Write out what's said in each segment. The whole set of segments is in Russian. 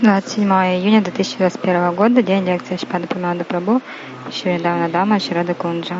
27 июня 2021 года, день лекции Шпада Прамада Прабhu, Шридавна Дама, Шрада Кунджа.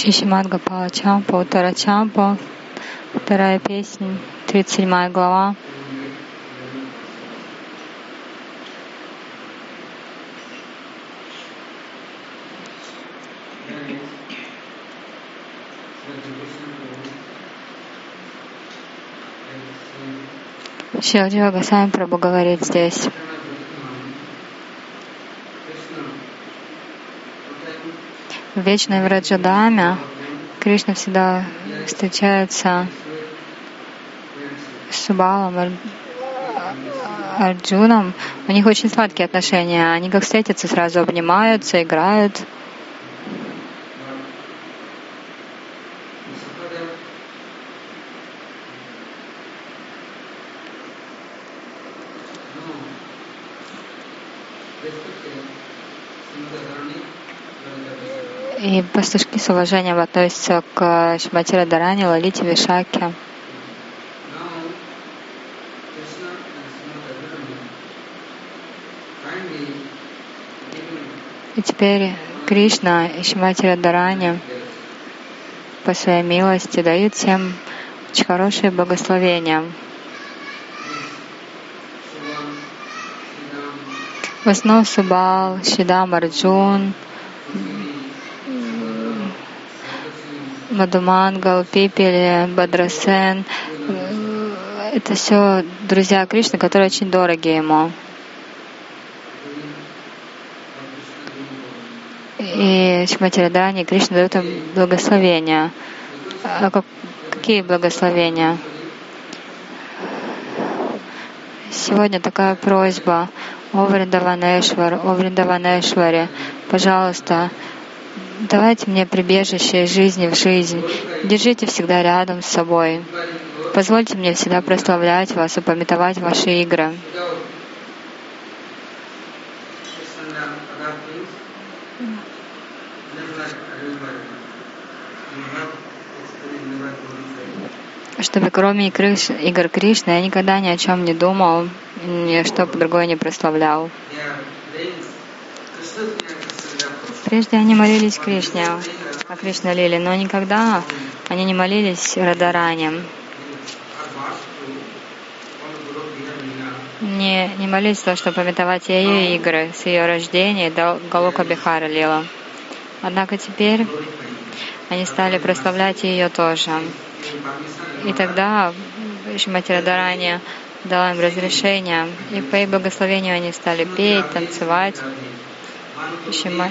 Шишимат Гапала Чампа, Утара Чампа, вторая песня, 37 глава. Шилджива Гасами Прабу говорит здесь. В вечной Враджадаме Кришна всегда встречается с Субалом, Арджуном. У них очень сладкие отношения. Они как встретятся, сразу обнимаются, играют. И пастушки с уважением относятся к Шимати Радарани, Лалите, Вишаке. И теперь Кришна и Шимати Радарани по своей милости дают всем очень хорошие благословения. В основном Субал, Шидам, Арджун, Мадумангал, Пипели, Бадрасен. Это все друзья Кришны, которые очень дороги ему. И Шимати Радани Кришна дает им благословения. А как, какие благословения? Сегодня такая просьба. О Вриндаванешвар, о Вриндаванешваре, пожалуйста, давайте мне прибежище из жизни в жизнь. Держите всегда рядом с собой. Позвольте мне всегда прославлять вас и пометовать ваши игры. Чтобы кроме игр Кришны я никогда ни о чем не думал, ни что другое не прославлял. Прежде они молились Кришне, о Кришна Лиле, но никогда они не молились Радаране. Не, не молились то, чтобы пометовать ее игры с ее рождения до Галука Бихара Лила. Однако теперь они стали прославлять ее тоже. И тогда Шимати Радарани дал им разрешение, и по их благословению они стали петь, танцевать. Шима...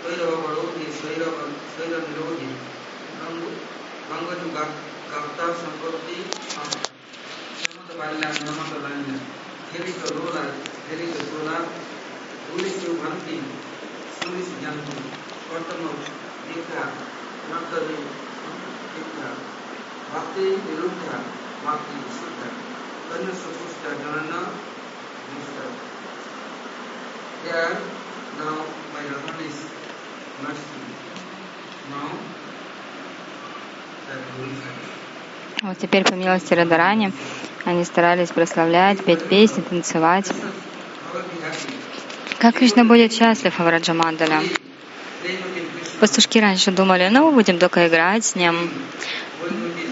स्वैरवरोधी स्वैरविरोधी गंगजुगाता संपत्ति नमत बाल्या नमत लान्य खेरित लोला खेरित सोला सूर्य भंति सूर्य जंतु कर्तम दीक्षा नर्तरी दीक्षा भक्ति निरुद्धा भक्ति शुद्ध कन्या सुपुष्ट जनन There, now my Rahman is Вот теперь по милости Радарани они старались прославлять, петь песни, танцевать. Как Кришна будет счастлив в Раджамандаля? Пастушки раньше думали, ну, будем только играть с ним,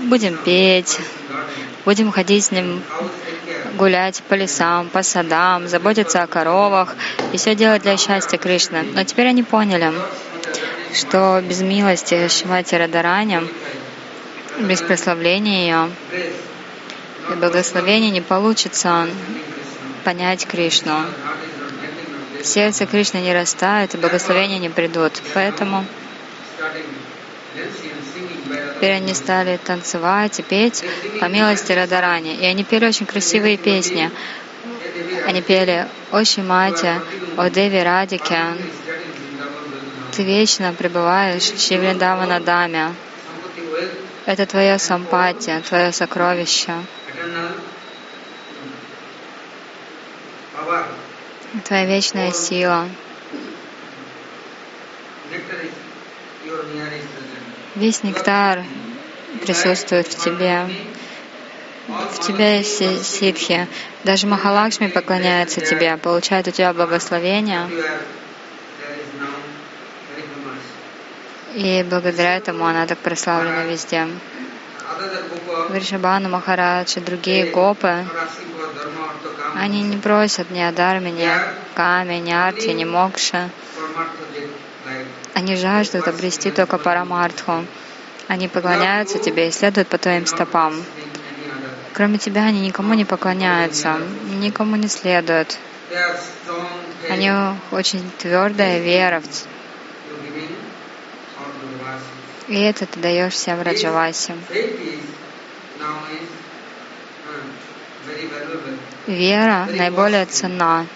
будем петь, будем ходить с ним гулять по лесам, по садам, заботиться о коровах и все делать для счастья Кришны. Но теперь они поняли, что без милости Шимати Радарани без прославления ее и благословения не получится понять Кришну. Сердце Кришны не растает, и благословения не придут. Поэтому теперь они стали танцевать и петь по милости Радарани. И они пели очень красивые песни. Они пели «О Шимати, о Деви Радике, ты вечно пребываешь в Шивриндавана Даме, это твоя сампатия, твое сокровище. Твоя вечная сила. Весь нектар присутствует в тебе. В тебе есть ситхи. Даже Махалакшми поклоняется тебе, получает у тебя благословение. И благодаря этому она так прославлена везде. Вришабану Махарадж и другие гопы, они не просят ни о дарме, ни о каме, ни арти, ни мокша. Они жаждут обрести только парамартху. Они поклоняются тебе и следуют по твоим стопам. Кроме тебя они никому не поклоняются, никому не следуют. Они очень твердая вера и это ты даешь всем Раджавасе. Вера наиболее ценна.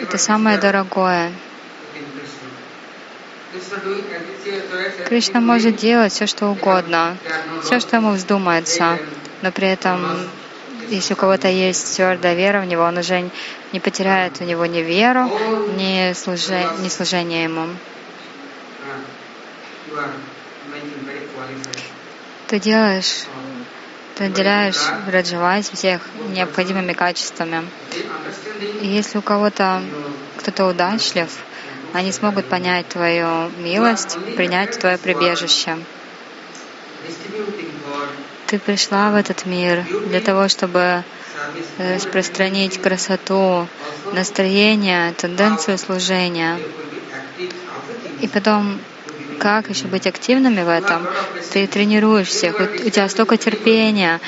Это самое дорогое. Кришна может делать все, что угодно, все, что ему вздумается, но при этом, если у кого-то есть твердая вера в него, он уже не потеряет у него ни веру, ни, служи, ни служение ему. Ты делаешь, ты наделяешь Раджавайс всех необходимыми качествами. И если у кого-то кто-то удачлив, они смогут понять твою милость, принять твое прибежище. Ты пришла в этот мир для того, чтобы распространить красоту, настроение, тенденцию служения. И потом как еще быть активными в этом? Ты тренируешь всех, у тебя столько терпения,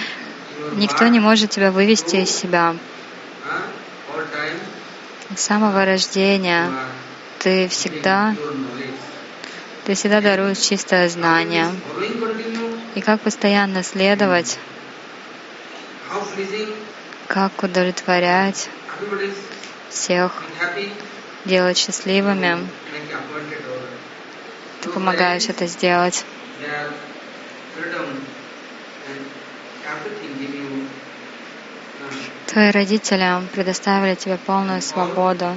никто не может тебя вывести из себя. С самого рождения ты всегда, ты всегда даруешь чистое знание. И как постоянно следовать, как удовлетворять всех, делать счастливыми, ты помогаешь это сделать. Твои родители предоставили тебе полную свободу.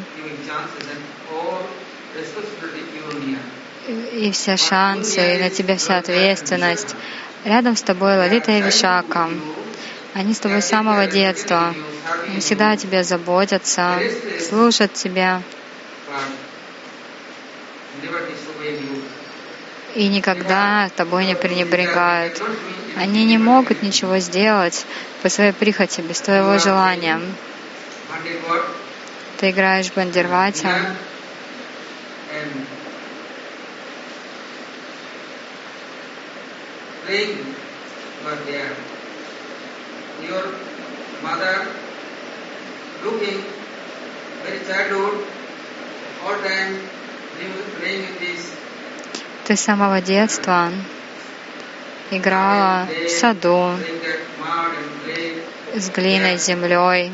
и все шансы, и на тебя вся ответственность. Рядом с тобой Лалита и Вишака. Они с тобой с самого детства. Они всегда о тебе заботятся, слушают тебя и никогда тобой не пренебрегают. Они не могут ничего сделать по своей прихоти, без твоего желания. Ты играешь your mother looking very childhood, all time playing with this. Ты с самого детства играла в саду с глиной, землей.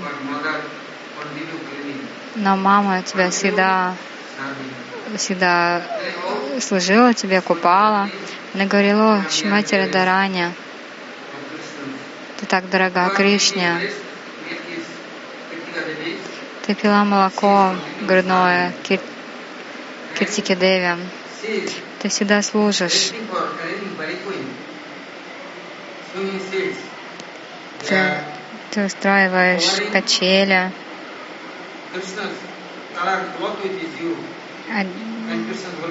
Но мама тебя всегда, всегда служила тебе, купала. Она говорила, Шимати Радарани, ты так дорога Кришне. Ты пила молоко грудное Кир... Киртики Деви. Ты всегда служишь. Ты, ты устраиваешь качели.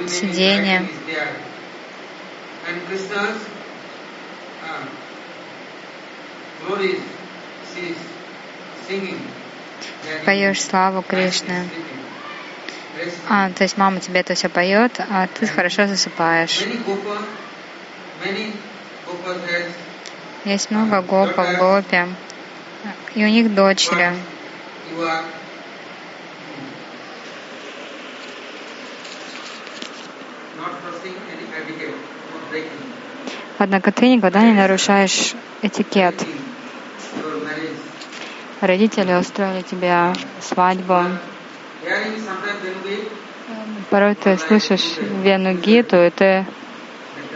Сиденье поешь славу Кришны. А, то есть мама тебе это все поет, а ты хорошо засыпаешь. Есть много гопов, гопи, и у них дочери. Однако ты никогда не нарушаешь этикет. Родители устроили тебе свадьбу. Порой ты слышишь Вену Гиту, и ты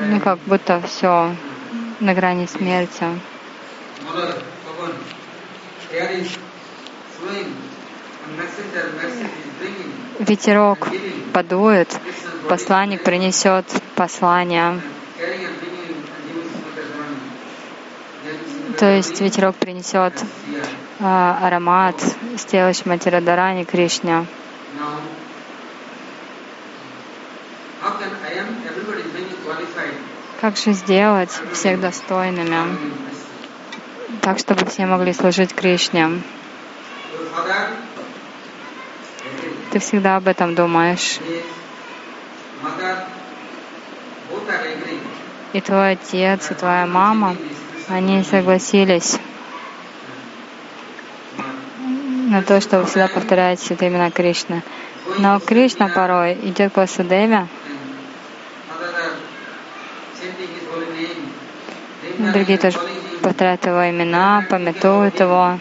ну, как будто все на грани смерти. Ветерок подует, посланник принесет послание. То есть ветерок принесет а, аромат с тела Шматирадарани Кришне. Как же сделать всех достойными, так, чтобы все могли служить Кришне? Ты всегда об этом думаешь. И твой отец, и твоя мама они согласились на то, чтобы всегда повторять святые имена Кришны. Но Кришна порой идет к Васудеве, другие тоже повторяют его имена, пометуют его,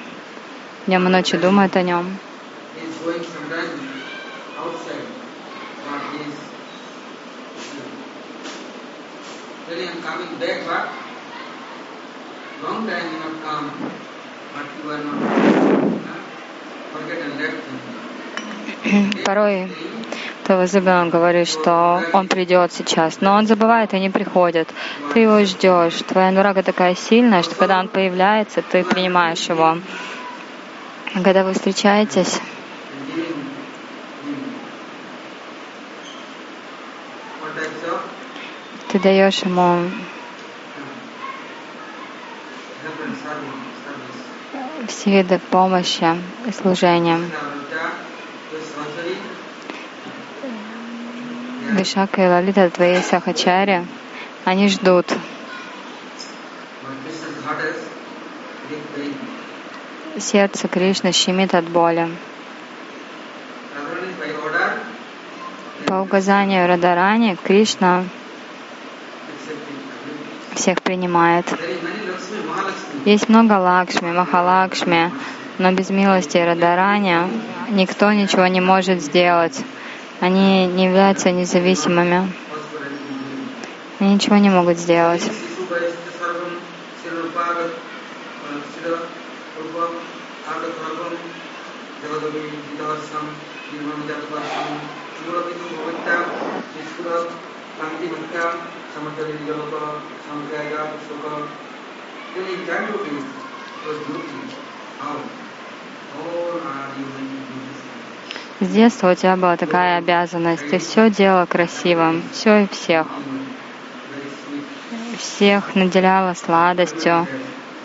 днем и ночью думают о нем. long time you have come, but you are not Порой возлюбленный говорит, что он придет сейчас, но он забывает и не приходит. Ты его ждешь. Твоя нурага такая сильная, что когда он появляется, ты принимаешь его. Когда вы встречаетесь, ты даешь ему все виды помощи и служения. Вишака и Лалита, твои сахачари, они ждут. Сердце Кришны щемит от боли. По указанию Радарани Кришна всех принимает. Есть много Лакшми, Махалакшми, но без милости Радарани никто ничего не может сделать. Они не являются независимыми. Они ничего не могут сделать. С детства у тебя была такая обязанность. Ты все делала красивым, все и всех. Всех наделяла сладостью,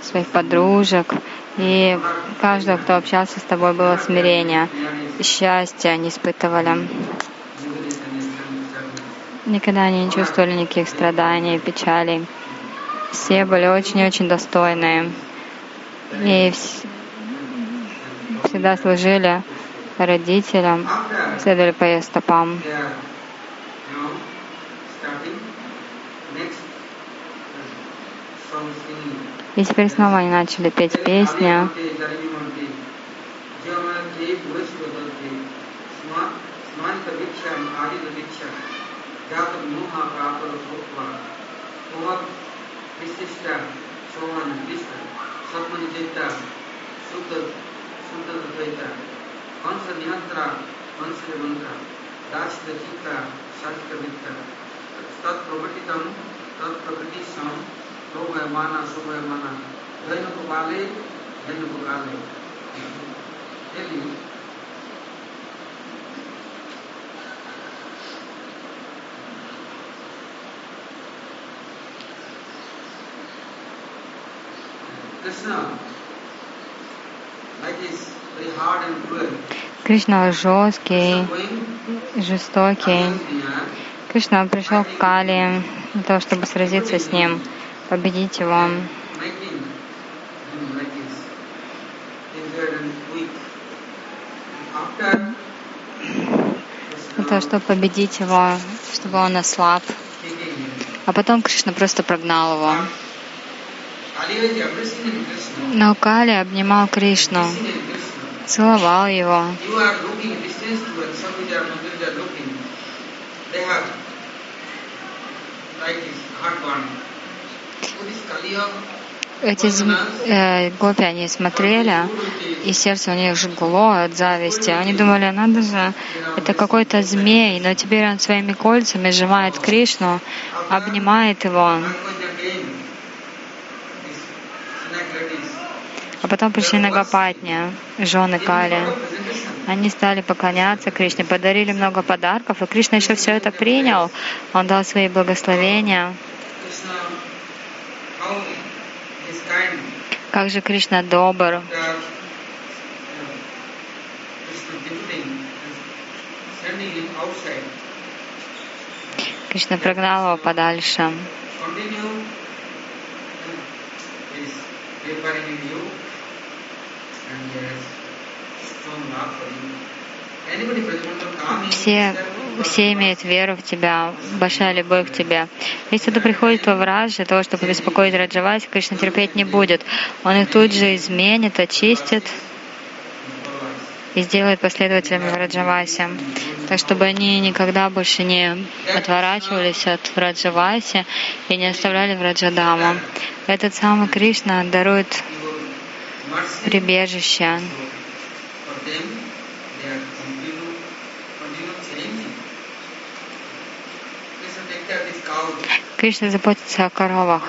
своих подружек. И каждого, кто общался с тобой, было смирение. Счастье они испытывали. Никогда они не чувствовали никаких страданий, печалей. Все были очень-очень достойные. И всегда служили родителям, следовали по ее стопам. И теперь снова они начали петь песни. A niyantra, विशिष्टा सोहन विष्ट सगुण जिता शुद्ध शुद्ध द्वैता वंश निहंत्रा वंश मंत्रा दास्य चित्ता शास्त्र तत्प्रकटितम तत्प्रकटिशम सोमयमाना सोमयमाना दैनुक बाले दैनुक काले Кришна жесткий, жестокий. Кришна пришел к Кали для того, чтобы сразиться с ним, победить его. Для того, чтобы победить его, чтобы он ослаб. А потом Кришна просто прогнал его. Но Кали обнимал Кришну целовал его. Эти э, гопи, они смотрели, и сердце у них жгло от зависти. Они думали, надо же, это какой-то змей, но теперь он своими кольцами сжимает Кришну, обнимает его. А потом пришли Нагапатни, жены Кали. Они стали поклоняться Кришне, подарили много подарков, и Кришна еще все это принял. Он дал свои благословения. Как же Кришна добр. Кришна прогнал его подальше. Все, все имеют веру в тебя, большая любовь к тебе. Если кто приходит во враж для того, чтобы беспокоить Раджаваси, Кришна терпеть не будет. Он их тут же изменит, очистит и сделает последователями в Раджавасе. Так, чтобы они никогда больше не отворачивались от Раджаваси и не оставляли в Раджадаму. Этот самый Кришна дарует прибежище Кришна заботится о коровах.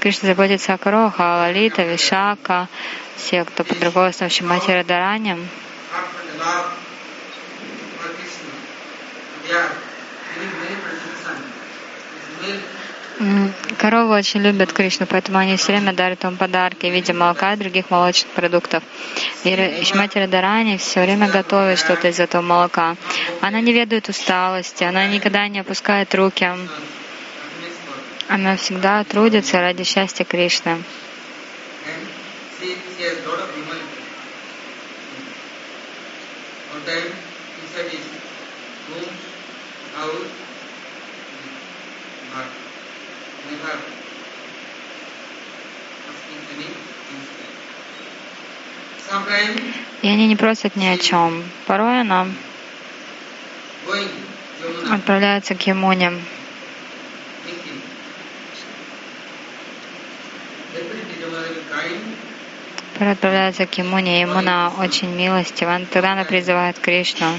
Кришна заботится о коровах, а Лалита, Вишака, все, кто под руководством Шимати Радараням, Коровы очень любят Кришну, поэтому они все время дарят ему подарки в виде молока и других молочных продуктов. И Шмати Радарани все время готовит что-то из этого молока. Она не ведает усталости, она никогда не опускает руки. Она всегда трудится ради счастья Кришны. И они не просят ни о чем. Порой она отправляется к Ямуне. отправляется к Емуне. Емуна очень милостива. Тогда она призывает Кришну.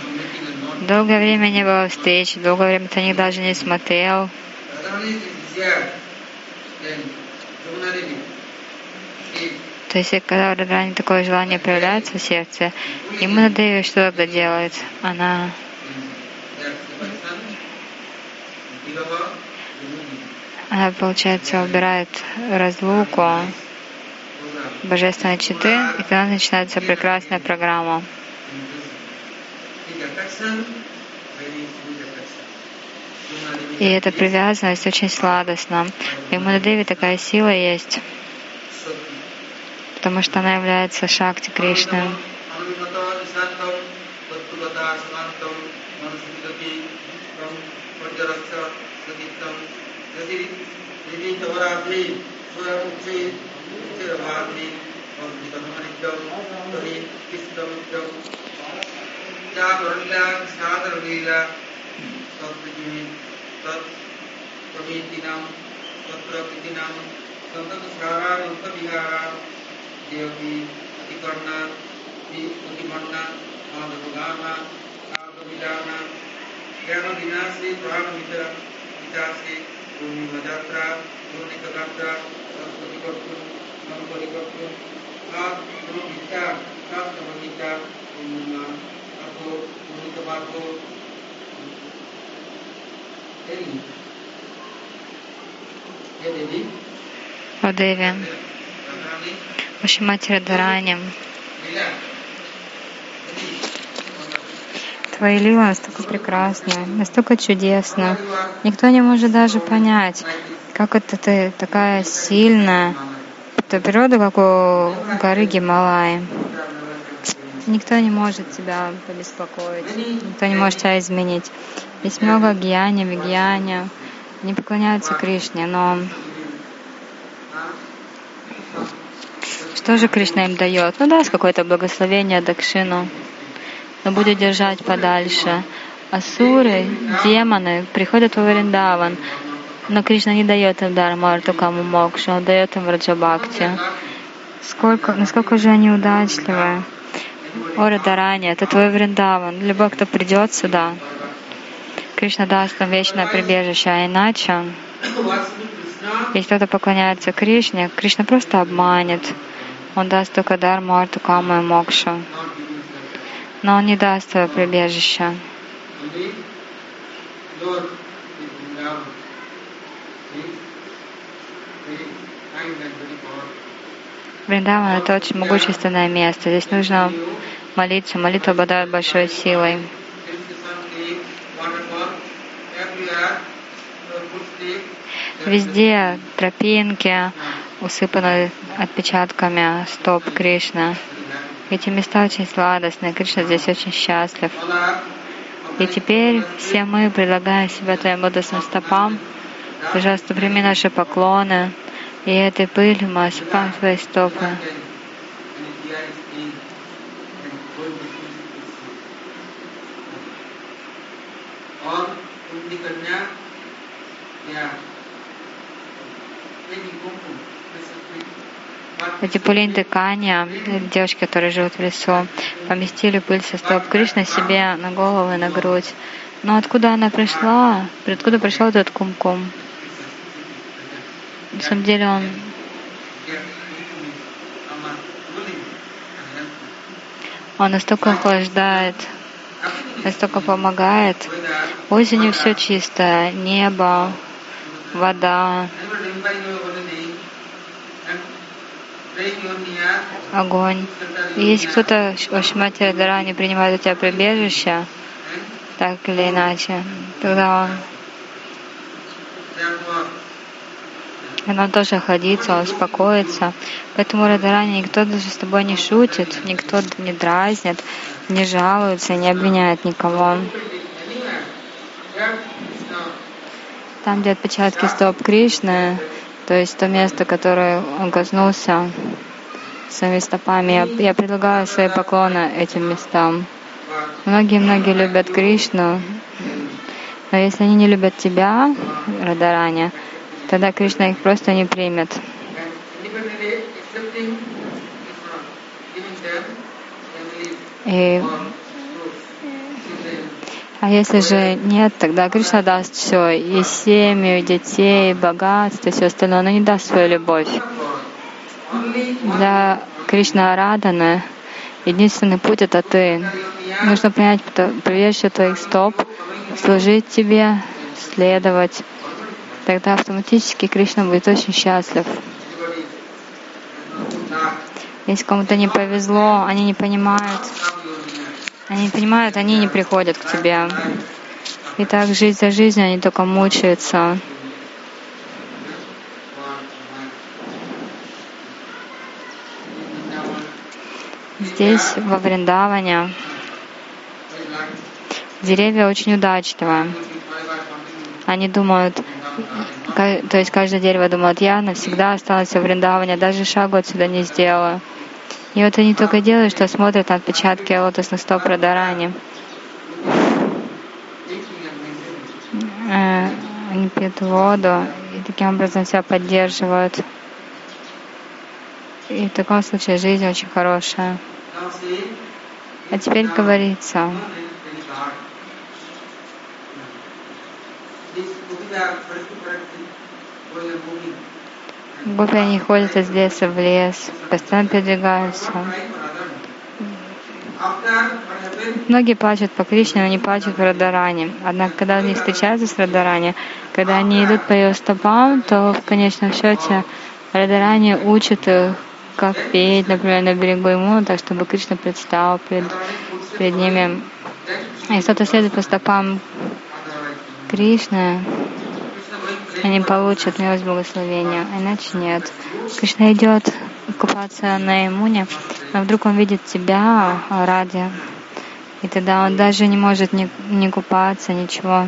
Долгое время не было встреч, долгое время ты них даже не смотрел. То есть, когда в Радране такое желание проявляется в сердце, ему надо что тогда делает? Она она, получается, убирает разлуку божественной читы, и тогда начинается прекрасная программа. И эта привязанность очень сладостна. И Мудадеве такая сила есть, потому что она является шакти Кришны. तत्प्रभेतीनां तत्र कृतीनां तन्तविहारात् देवकी अतिकर्णात् अतिमन्नात् माधवगानात् काव्यविदानात् ज्ञानविनाशे प्राणमितर विकासे भूमिमजात्रा भूमिकगात्रा संस्कृतिकर्तुं संपरिकर्तुं आत्मविद्या आत्मविद्या अभो भूमिकमार्गो О Деви, Вашей Матери Дharani. Твои лила настолько прекрасны, настолько чудесно. Никто не может даже понять, как это ты такая сильная. Это природа, как у горы Гималаи. Никто не может тебя побеспокоить, никто не может тебя изменить. Есть много гьяни, вигьяни, не поклоняются Кришне, но что же Кришна им дает? Ну даст какое-то благословение Дакшину, но будет держать подальше. Асуры, демоны приходят в Вариндаван, но Кришна не дает им дар Мартукаму Мокшу, он дает им Раджабхакти. Сколько, насколько же они удачливы. Ора Дарани, это твой Вриндаван. Любой, кто придет сюда, Кришна даст нам вечное прибежище, а иначе, если кто-то поклоняется Кришне, Кришна просто обманет. Он даст только дар Марту, Каму и Мокшу. Но он не даст твое прибежище. Вриндаван — это очень могущественное место. Здесь нужно молиться. Молитва обладает большой силой. Везде тропинки усыпаны отпечатками стоп Кришны. Эти места очень сладостные. Кришна здесь очень счастлив. И теперь все мы предлагаем себя Твоим лотосным стопам. Пожалуйста, прими наши поклоны. И этой пылью мы осыпаем стопы. Эти пулинты Каня, девушки, которые живут в лесу, поместили пыль со стоп Кришны себе на голову и на грудь. Но откуда она пришла? Откуда пришел этот кум-кум? На самом деле он он настолько охлаждает, настолько помогает. Осенью все чисто, небо, вода, огонь. И если кто-то в Шмати Радара не принимает у тебя прибежище, так или иначе, тогда он она тоже охладится, успокоится. Поэтому Радарани никто даже с тобой не шутит, никто не дразнит, не жалуется, не обвиняет никого. Там, где отпечатки стоп Кришны, то есть то место, которое он коснулся своими стопами, я, я предлагаю свои поклоны этим местам. Многие-многие любят Кришну, но если они не любят тебя, Радарани, тогда Кришна их просто не примет. И а если же нет, тогда Кришна даст все, и семью, и детей, и богатство, и все остальное, но не даст свою любовь. Для Кришна Арадана единственный путь — это ты. Нужно принять прибежище твоих стоп, служить тебе, следовать. Тогда автоматически Кришна будет очень счастлив. Если кому-то не повезло, они не понимают, они не понимают, они не приходят к тебе. И так жизнь за жизнью они только мучаются. Здесь, во Вриндаване, деревья очень удачливые. Они думают, то есть каждое дерево думает, я навсегда осталась во Вриндаване, даже шагу отсюда не сделаю. И вот они только делают, что смотрят на отпечатки лотосных стоп Радарани. Э, они пьют воду и таким образом себя поддерживают. И в таком случае жизнь очень хорошая. А теперь говорится, Гопи, они ходят из леса в лес, постоянно передвигаются. Многие плачут по Кришне, но не плачут в Радаране. Однако, когда они встречаются с Радарани, когда они идут по ее стопам, то в конечном счете Радарани учат их, как петь, например, на берегу ему, так чтобы Кришна предстал перед, перед ними. И кто-то следует по стопам Кришны, они получат милость благословения, а иначе нет. Кришна идет купаться на иммуне, но вдруг он видит тебя ради, и тогда он даже не может не, не купаться, ничего.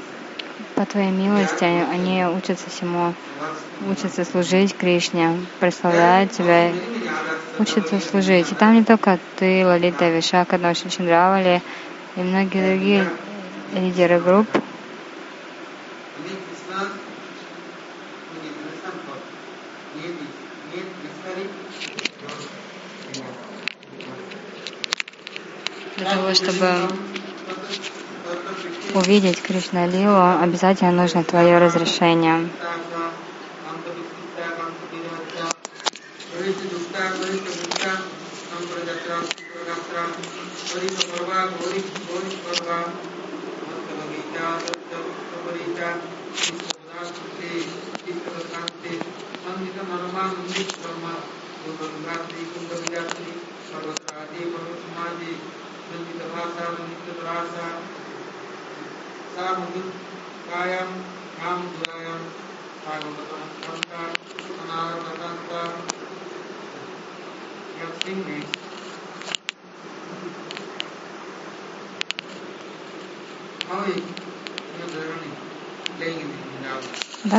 По Твоей милости они учатся всему, учатся служить Кришне, прославляют Тебя, учатся служить. И там не только Ты, Лалита, Вишака, Ноши Чандравали и многие другие лидеры групп, для того, чтобы увидеть Кришна Лилу, обязательно нужно твое разрешение.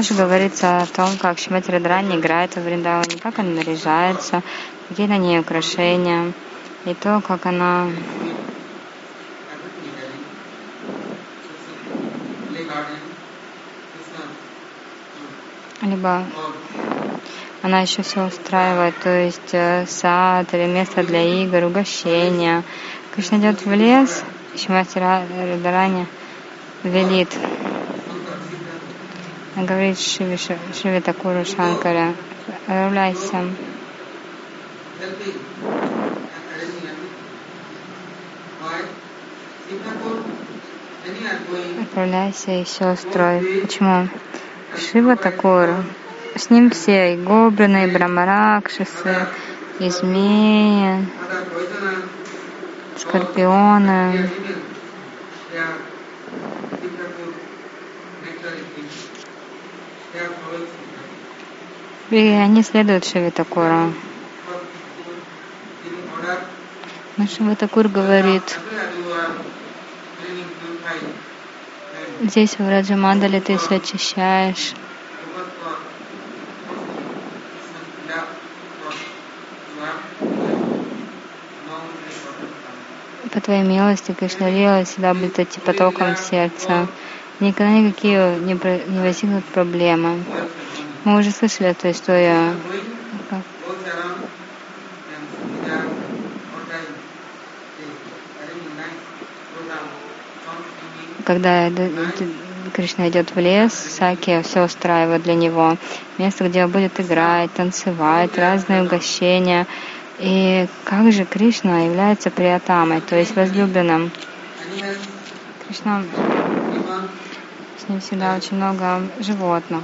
Дальше говорится о том, как Шимати Радрани играет в Вриндаване, как она наряжается, какие на ней украшения, и то, как она либо она еще все устраивает, то есть э, сад или место для игр, угощения. Кришна идет в лес, Шимати Радарани велит говорит Шиве, Шиве Такуру Шанкара, отправляйся. Отправляйся и все строй. Почему? Шива Такуру. С ним все, и гоблины, и брамаракшисы, и змеи, скорпионы, И они следуют Шивитакуру. Но Шиватакур говорит, здесь в Раджамандале ты все очищаешь, по Твоей милости Кришна Лила всегда будет идти потоком сердца. Никогда никакие не, про, не возникнут проблемы. Мы уже слышали эту историю. Когда Кришна идет в лес, Саки все устраивает для него. Место, где он будет играть, танцевать, разные угощения. И как же Кришна является приятамой, то есть возлюбленным? Кришна, с ним всегда очень много животных.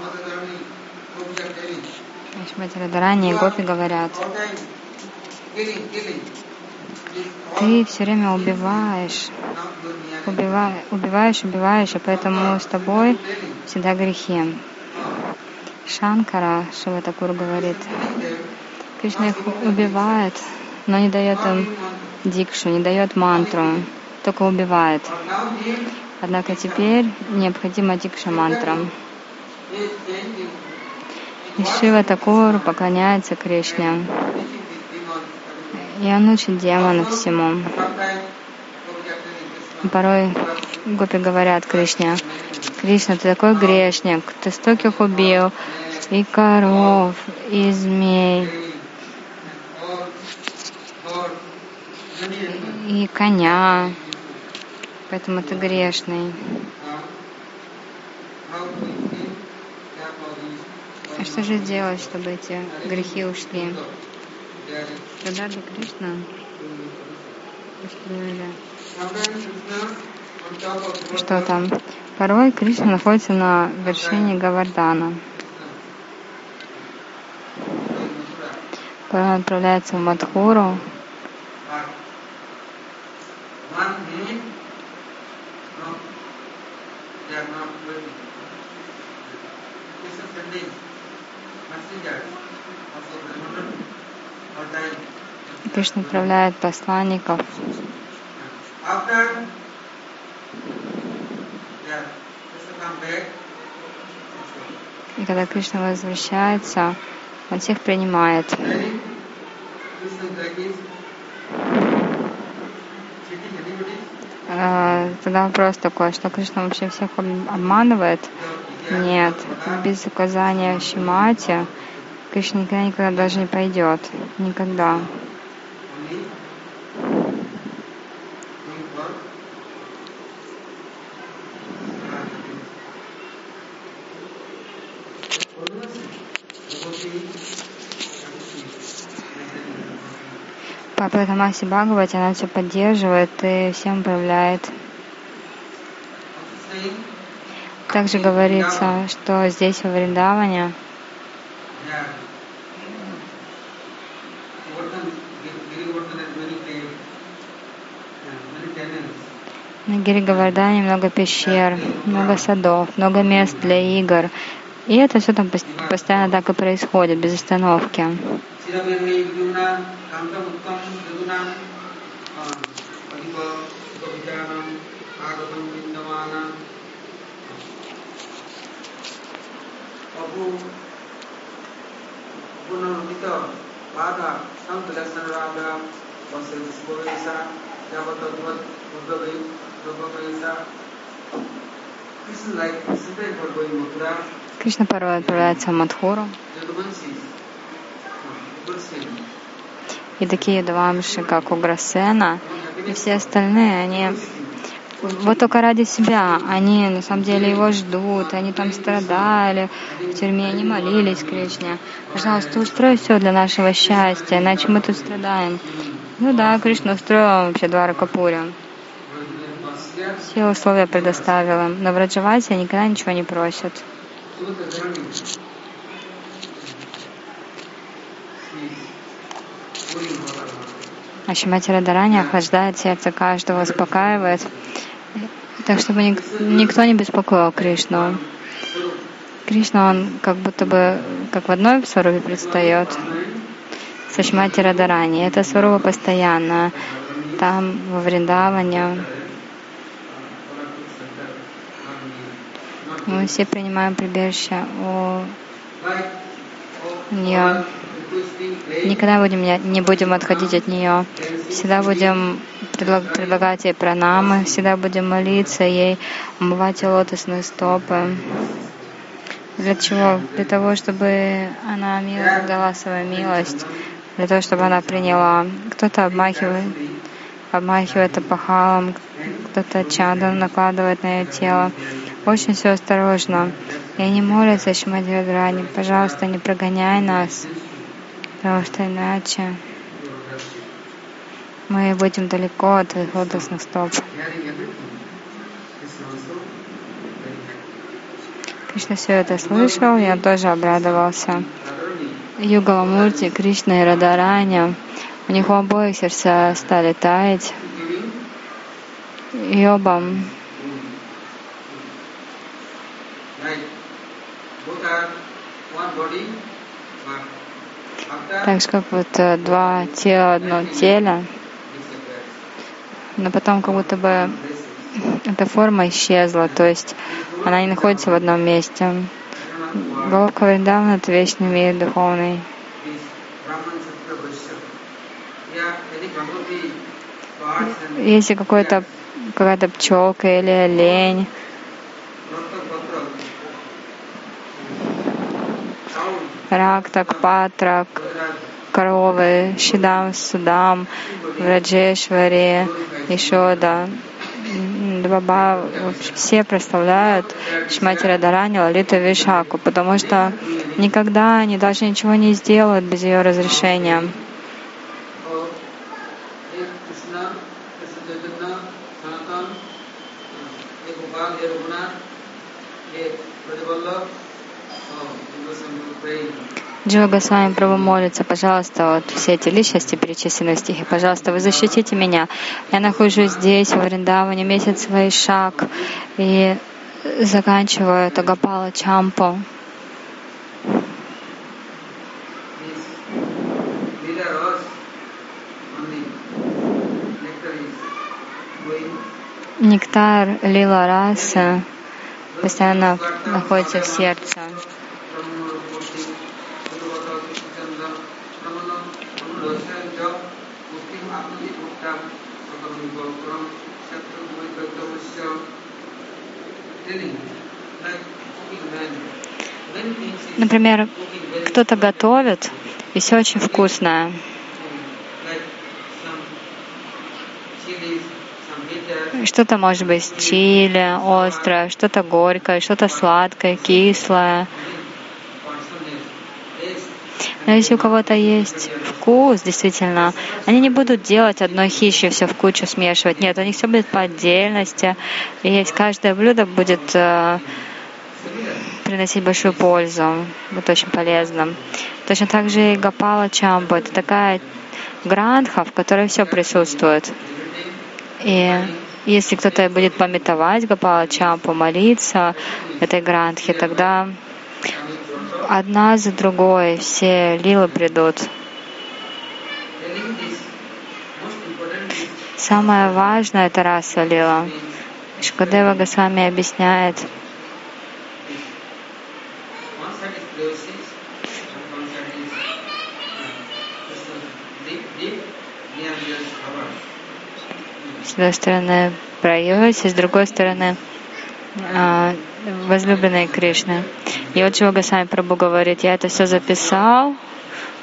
Шмати Радарани и Гопи говорят, ты все время убиваешь, убиваешь, убиваешь, убиваешь, и поэтому с тобой всегда грехи. Шанкара, Шиватакур говорит, Кришна их убивает, но не дает им дикшу, не дает мантру, только убивает. Однако теперь необходима дикша мантра. И Шива Такур поклоняется Кришне. И он учит демонов всему. Порой гопи говорят Кришне, Кришна, ты такой грешник, ты стольких убил, и коров, и змей, и коня, поэтому ты грешный. А что же делать, чтобы эти грехи ушли? Радаби Кришна устроили. Что там? Порой Кришна находится на вершине Гавардана. Порой он отправляется в Мадхуру, Кришна отправляет посланников. И когда Кришна возвращается, он всех принимает. А, тогда вопрос такой, что Кришна вообще всех обманывает? Нет, без указания Шимати Кришна никогда никуда даже не пойдет. Никогда. Папа Тамаси Бхагавати, она все поддерживает и всем управляет. Также говорится, что здесь во Вриндаване на Гиригавардане много пещер, много садов, много мест для игр. И это все там постоянно так и происходит, без остановки. بعد سم تلسن رابع وسلسل ويسا جابت أدوات مدبي مدبي Кришна порой отправляется в Мадхуру. И такие Двамши, как Уграсена, и все остальные, они вот только ради себя. Они на самом деле его ждут, они там страдали в тюрьме, они молились Кришне. Пожалуйста, устрой все для нашего счастья, иначе мы тут страдаем. Ну да, Кришна устроил вообще Двара Капури. Все условия предоставила. Но в Раджавасе никогда ничего не просят. А Шимати Радарани охлаждает сердце каждого, успокаивает. Так, чтобы ник- никто не беспокоил Кришну. Кришна, он как будто бы как в одной сварупе предстает. Со Шмати Радарани. Это сварупа постоянно. Там, во Вриндаване, мы все принимаем прибежище у нее. Никогда будем, не- будем отходить от нее. Всегда будем предлаг- предлагать ей пранамы, всегда будем молиться ей, омывать ее лотосные стопы. Для чего? Для того, чтобы она дала свою милость, для того, чтобы она приняла. Кто-то обмахивает, обмахивает опахалом, кто-то чадом накладывает на ее тело. Очень все осторожно. И они молятся, Шимади Радрани, пожалуйста, не прогоняй нас, потому что иначе мы будем далеко от твоих лотосных стоп. Кришна все это слышал, я тоже обрадовался. Югала Мурти, Кришна и Радараня, у них у обоих сердца стали таять. И оба. Both are one body, так же как вот э, два тела теле, disappears. но потом как будто бы эта форма исчезла, то есть она не находится в одном месте. Головка Вриндавана — это вечный мир духовный. Если какой-то какая-то пчелка или олень, рак, так, патрак, коровы, Шидам, Судам, Враджешвари, Ишода, м, Баба, все прославляют Шмати Радарани, Лалиту Вишаку, потому что никогда они даже ничего не сделают без ее разрешения. Джива Госвами Прабhu молится, пожалуйста, вот все эти личности перечислены в стихе, пожалуйста, вы защитите меня. Я нахожусь здесь, во Вриндаване, месяц шаг, и заканчиваю это Гапала going Нектар Лила Раса постоянно находится в сердце. Например, кто-то готовит, и все очень вкусное. Что-то может быть чили, острое, что-то горькое, что-то сладкое, кислое. Но если у кого-то есть вкус, действительно, они не будут делать одной хищи, все в кучу смешивать. Нет, у них все будет по отдельности. И есть каждое блюдо будет э, приносить большую пользу, будет очень полезным. Точно так же и Гапала Чамбу. Это такая грандха, в которой все присутствует. И если кто-то будет пометовать Гапала Чампу, молиться этой грандхе, тогда одна за другой все лилы придут. Самое важное — это раса лила. Шкадева Госвами объясняет, одной стороны Прайоси, с другой стороны а, возлюбленные Кришны. И вот чего Госвами Прабу говорит, я это все записал,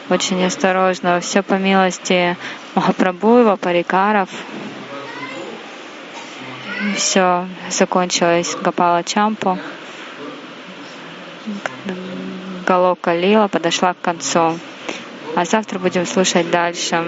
очень осторожно, все по милости Махапрабху, его парикаров. Все закончилось Гапала Чампу. Галока Лила подошла к концу. А завтра будем слушать дальше.